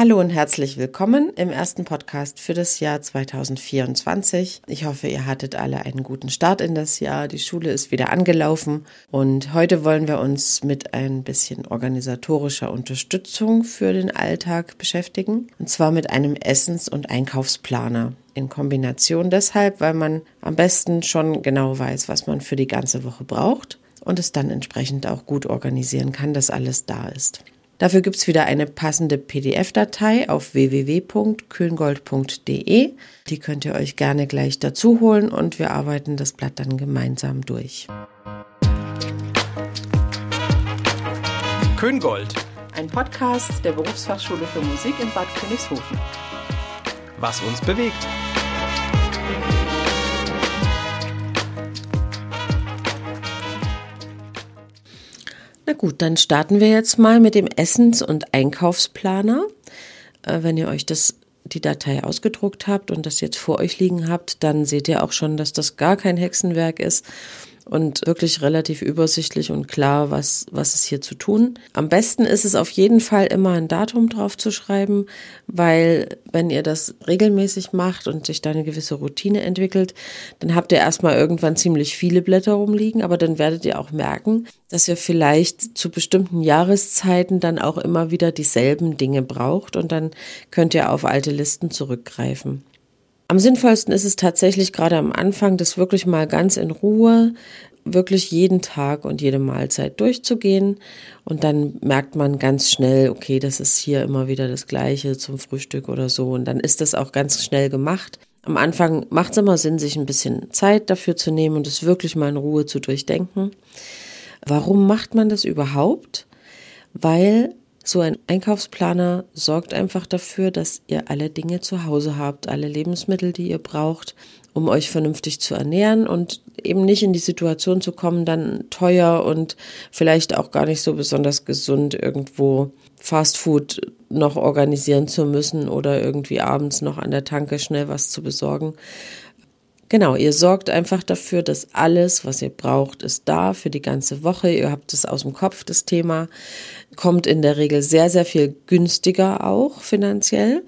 Hallo und herzlich willkommen im ersten Podcast für das Jahr 2024. Ich hoffe, ihr hattet alle einen guten Start in das Jahr. Die Schule ist wieder angelaufen und heute wollen wir uns mit ein bisschen organisatorischer Unterstützung für den Alltag beschäftigen. Und zwar mit einem Essens- und Einkaufsplaner. In Kombination deshalb, weil man am besten schon genau weiß, was man für die ganze Woche braucht und es dann entsprechend auch gut organisieren kann, dass alles da ist. Dafür gibt's wieder eine passende PDF-Datei auf www.köngold.de. Die könnt ihr euch gerne gleich dazu holen und wir arbeiten das Blatt dann gemeinsam durch. Köngold. Ein Podcast der Berufsfachschule für Musik in Bad Königshofen. Was uns bewegt. Na gut, dann starten wir jetzt mal mit dem Essens- und Einkaufsplaner. Äh, wenn ihr euch das die Datei ausgedruckt habt und das jetzt vor euch liegen habt, dann seht ihr auch schon, dass das gar kein Hexenwerk ist, und wirklich relativ übersichtlich und klar, was, was ist hier zu tun. Am besten ist es auf jeden Fall immer ein Datum drauf zu schreiben, weil wenn ihr das regelmäßig macht und sich da eine gewisse Routine entwickelt, dann habt ihr erstmal irgendwann ziemlich viele Blätter rumliegen, aber dann werdet ihr auch merken, dass ihr vielleicht zu bestimmten Jahreszeiten dann auch immer wieder dieselben Dinge braucht und dann könnt ihr auf alte Listen zurückgreifen. Am sinnvollsten ist es tatsächlich gerade am Anfang, das wirklich mal ganz in Ruhe, wirklich jeden Tag und jede Mahlzeit durchzugehen. Und dann merkt man ganz schnell, okay, das ist hier immer wieder das Gleiche zum Frühstück oder so. Und dann ist das auch ganz schnell gemacht. Am Anfang macht es immer Sinn, sich ein bisschen Zeit dafür zu nehmen und es wirklich mal in Ruhe zu durchdenken. Warum macht man das überhaupt? Weil so ein Einkaufsplaner sorgt einfach dafür, dass ihr alle Dinge zu Hause habt, alle Lebensmittel, die ihr braucht, um euch vernünftig zu ernähren und eben nicht in die Situation zu kommen, dann teuer und vielleicht auch gar nicht so besonders gesund irgendwo Fastfood noch organisieren zu müssen oder irgendwie abends noch an der Tanke schnell was zu besorgen. Genau, ihr sorgt einfach dafür, dass alles, was ihr braucht, ist da für die ganze Woche. Ihr habt es aus dem Kopf, das Thema. Kommt in der Regel sehr, sehr viel günstiger auch finanziell,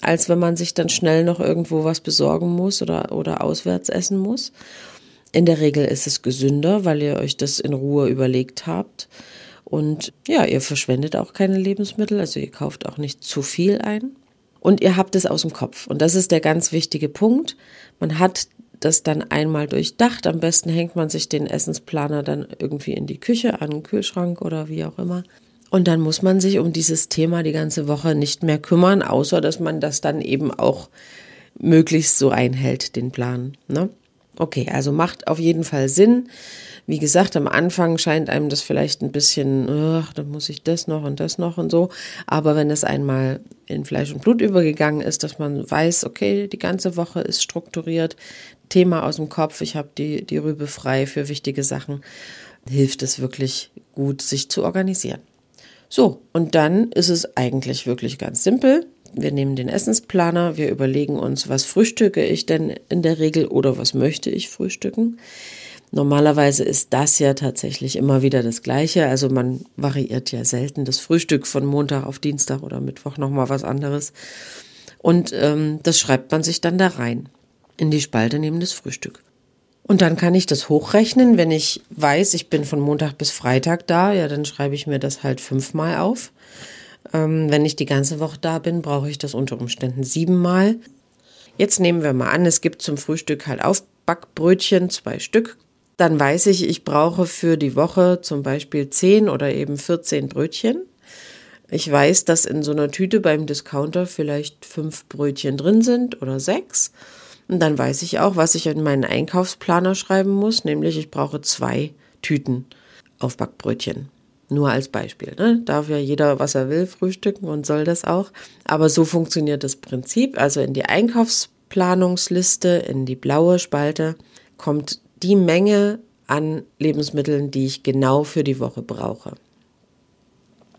als wenn man sich dann schnell noch irgendwo was besorgen muss oder, oder auswärts essen muss. In der Regel ist es gesünder, weil ihr euch das in Ruhe überlegt habt. Und ja, ihr verschwendet auch keine Lebensmittel, also ihr kauft auch nicht zu viel ein. Und ihr habt es aus dem Kopf. Und das ist der ganz wichtige Punkt. Man hat das dann einmal durchdacht. Am besten hängt man sich den Essensplaner dann irgendwie in die Küche, an den Kühlschrank oder wie auch immer. Und dann muss man sich um dieses Thema die ganze Woche nicht mehr kümmern, außer dass man das dann eben auch möglichst so einhält, den Plan. Ne? Okay, also macht auf jeden Fall Sinn. Wie gesagt, am Anfang scheint einem das vielleicht ein bisschen, ach, dann muss ich das noch und das noch und so. Aber wenn es einmal in Fleisch und Blut übergegangen ist, dass man weiß, okay, die ganze Woche ist strukturiert, Thema aus dem Kopf, ich habe die, die Rübe frei für wichtige Sachen, hilft es wirklich gut, sich zu organisieren. So, und dann ist es eigentlich wirklich ganz simpel. Wir nehmen den Essensplaner, wir überlegen uns, was frühstücke ich denn in der Regel oder was möchte ich frühstücken. Normalerweise ist das ja tatsächlich immer wieder das Gleiche. Also man variiert ja selten das Frühstück von Montag auf Dienstag oder Mittwoch nochmal was anderes. Und ähm, das schreibt man sich dann da rein in die Spalte neben das Frühstück. Und dann kann ich das hochrechnen, wenn ich weiß, ich bin von Montag bis Freitag da, ja, dann schreibe ich mir das halt fünfmal auf. Ähm, wenn ich die ganze Woche da bin, brauche ich das unter Umständen siebenmal. Jetzt nehmen wir mal an, es gibt zum Frühstück halt Aufbackbrötchen, zwei Stück. Dann weiß ich, ich brauche für die Woche zum Beispiel zehn oder eben 14 Brötchen. Ich weiß, dass in so einer Tüte beim Discounter vielleicht fünf Brötchen drin sind oder sechs. Und dann weiß ich auch, was ich in meinen Einkaufsplaner schreiben muss, nämlich ich brauche zwei Tüten Aufbackbrötchen. Nur als Beispiel. Ne? Darf ja jeder, was er will, frühstücken und soll das auch. Aber so funktioniert das Prinzip. Also in die Einkaufsplanungsliste, in die blaue Spalte, kommt die Menge an Lebensmitteln, die ich genau für die Woche brauche.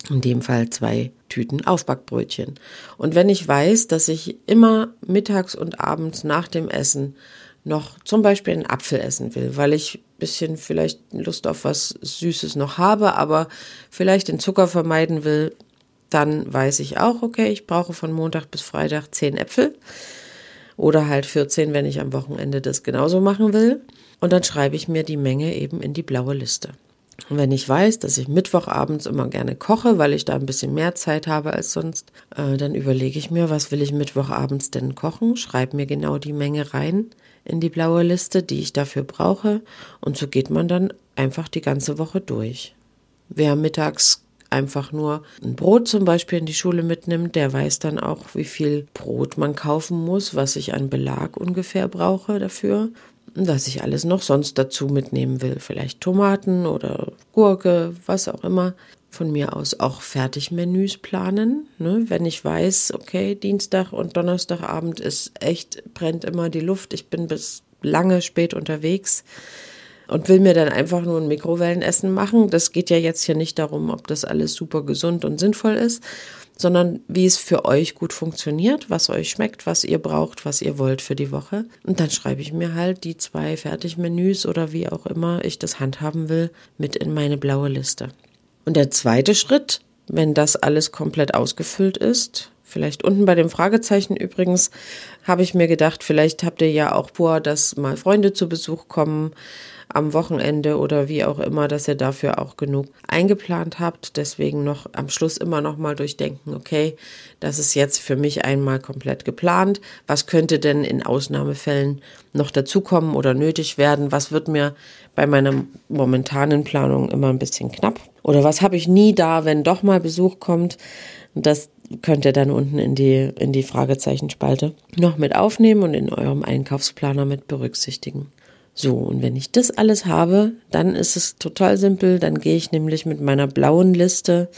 In dem Fall zwei Tüten Aufbackbrötchen. Und wenn ich weiß, dass ich immer mittags und abends nach dem Essen noch zum Beispiel einen Apfel essen will, weil ich ein bisschen vielleicht Lust auf was Süßes noch habe, aber vielleicht den Zucker vermeiden will, dann weiß ich auch, okay, ich brauche von Montag bis Freitag zehn Äpfel oder halt 14, wenn ich am Wochenende das genauso machen will. Und dann schreibe ich mir die Menge eben in die blaue Liste. Und wenn ich weiß, dass ich Mittwochabends immer gerne koche, weil ich da ein bisschen mehr Zeit habe als sonst, äh, dann überlege ich mir, was will ich Mittwochabends denn kochen, schreibe mir genau die Menge rein in die blaue Liste, die ich dafür brauche. Und so geht man dann einfach die ganze Woche durch. Wer mittags einfach nur ein Brot zum Beispiel in die Schule mitnimmt, der weiß dann auch, wie viel Brot man kaufen muss, was ich an Belag ungefähr brauche dafür was ich alles noch sonst dazu mitnehmen will. Vielleicht Tomaten oder Gurke, was auch immer. Von mir aus auch Fertigmenüs planen. Ne? Wenn ich weiß, okay, Dienstag und Donnerstagabend ist echt, brennt immer die Luft. Ich bin bis lange spät unterwegs und will mir dann einfach nur ein Mikrowellenessen machen. Das geht ja jetzt hier nicht darum, ob das alles super gesund und sinnvoll ist, sondern wie es für euch gut funktioniert, was euch schmeckt, was ihr braucht, was ihr wollt für die Woche. Und dann schreibe ich mir halt die zwei Fertigmenüs oder wie auch immer ich das handhaben will, mit in meine blaue Liste. Und der zweite Schritt, wenn das alles komplett ausgefüllt ist, Vielleicht unten bei dem Fragezeichen übrigens habe ich mir gedacht, vielleicht habt ihr ja auch vor, dass mal Freunde zu Besuch kommen am Wochenende oder wie auch immer, dass ihr dafür auch genug eingeplant habt. Deswegen noch am Schluss immer noch mal durchdenken, okay, das ist jetzt für mich einmal komplett geplant. Was könnte denn in Ausnahmefällen noch dazukommen oder nötig werden? Was wird mir bei meiner momentanen Planung immer ein bisschen knapp? Oder was habe ich nie da, wenn doch mal Besuch kommt? Das könnt ihr dann unten in die, in die Fragezeichenspalte noch mit aufnehmen und in eurem Einkaufsplaner mit berücksichtigen. So, und wenn ich das alles habe, dann ist es total simpel. Dann gehe ich nämlich mit meiner blauen Liste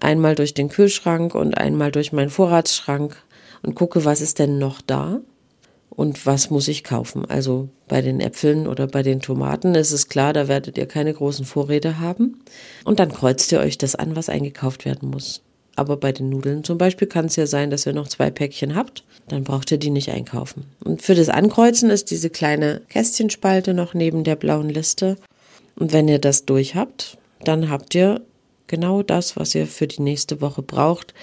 einmal durch den Kühlschrank und einmal durch meinen Vorratsschrank und gucke, was ist denn noch da und was muss ich kaufen. Also bei den Äpfeln oder bei den Tomaten ist es klar, da werdet ihr keine großen Vorräte haben. Und dann kreuzt ihr euch das an, was eingekauft werden muss. Aber bei den Nudeln zum Beispiel kann es ja sein, dass ihr noch zwei Päckchen habt. Dann braucht ihr die nicht einkaufen. Und für das Ankreuzen ist diese kleine Kästchenspalte noch neben der blauen Liste. Und wenn ihr das durch habt, dann habt ihr genau das, was ihr für die nächste Woche braucht,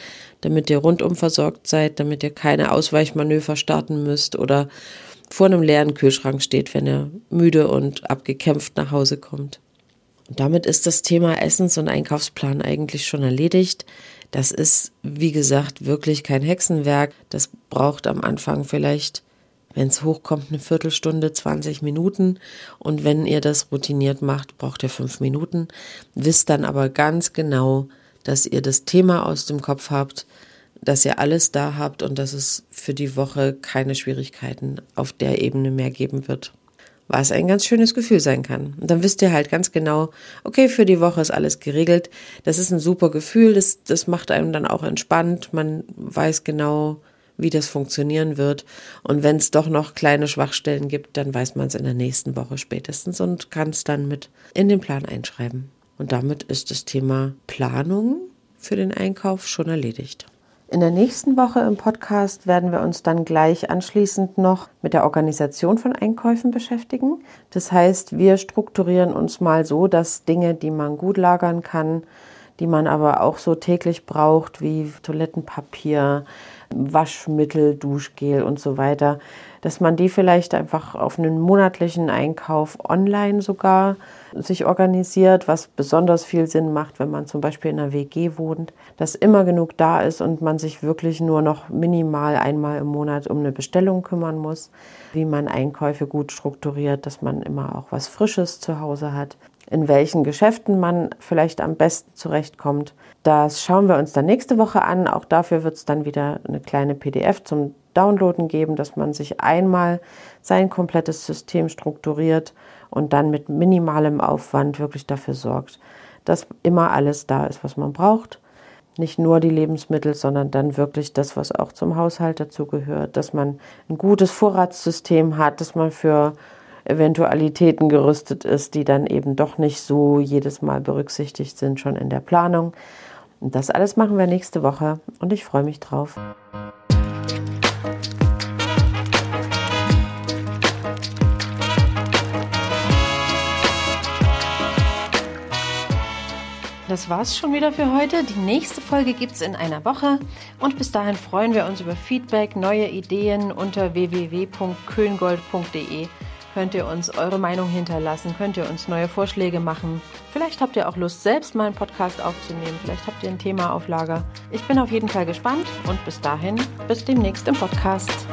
damit ihr rundum versorgt seid, damit ihr keine Ausweichmanöver starten müsst oder vor einem leeren Kühlschrank steht, wenn ihr müde und abgekämpft nach Hause kommt. Und damit ist das Thema Essens- und Einkaufsplan eigentlich schon erledigt. Das ist, wie gesagt, wirklich kein Hexenwerk. Das braucht am Anfang vielleicht, wenn es hochkommt, eine Viertelstunde, 20 Minuten. Und wenn ihr das routiniert macht, braucht ihr fünf Minuten. Wisst dann aber ganz genau, dass ihr das Thema aus dem Kopf habt, dass ihr alles da habt und dass es für die Woche keine Schwierigkeiten auf der Ebene mehr geben wird was ein ganz schönes Gefühl sein kann. Und dann wisst ihr halt ganz genau, okay, für die Woche ist alles geregelt. Das ist ein super Gefühl, das, das macht einem dann auch entspannt. Man weiß genau, wie das funktionieren wird. Und wenn es doch noch kleine Schwachstellen gibt, dann weiß man es in der nächsten Woche spätestens und kann es dann mit in den Plan einschreiben. Und damit ist das Thema Planung für den Einkauf schon erledigt. In der nächsten Woche im Podcast werden wir uns dann gleich anschließend noch mit der Organisation von Einkäufen beschäftigen. Das heißt, wir strukturieren uns mal so, dass Dinge, die man gut lagern kann, die man aber auch so täglich braucht, wie Toilettenpapier, Waschmittel, Duschgel und so weiter, dass man die vielleicht einfach auf einen monatlichen Einkauf online sogar sich organisiert, was besonders viel Sinn macht, wenn man zum Beispiel in einer WG wohnt, dass immer genug da ist und man sich wirklich nur noch minimal einmal im Monat um eine Bestellung kümmern muss, wie man Einkäufe gut strukturiert, dass man immer auch was Frisches zu Hause hat, in welchen Geschäften man vielleicht am besten zurechtkommt. Das schauen wir uns dann nächste Woche an. Auch dafür wird es dann wieder eine kleine PDF zum Downloaden geben, dass man sich einmal sein komplettes System strukturiert und dann mit minimalem Aufwand wirklich dafür sorgt, dass immer alles da ist, was man braucht. Nicht nur die Lebensmittel, sondern dann wirklich das, was auch zum Haushalt dazugehört, dass man ein gutes Vorratssystem hat, dass man für Eventualitäten gerüstet ist, die dann eben doch nicht so jedes Mal berücksichtigt sind, schon in der Planung. Und das alles machen wir nächste Woche und ich freue mich drauf. das war's schon wieder für heute. Die nächste Folge gibt's in einer Woche und bis dahin freuen wir uns über Feedback, neue Ideen unter www.kölngold.de. Könnt ihr uns eure Meinung hinterlassen, könnt ihr uns neue Vorschläge machen. Vielleicht habt ihr auch Lust, selbst mal einen Podcast aufzunehmen. Vielleicht habt ihr ein Thema auf Lager. Ich bin auf jeden Fall gespannt und bis dahin, bis demnächst im Podcast.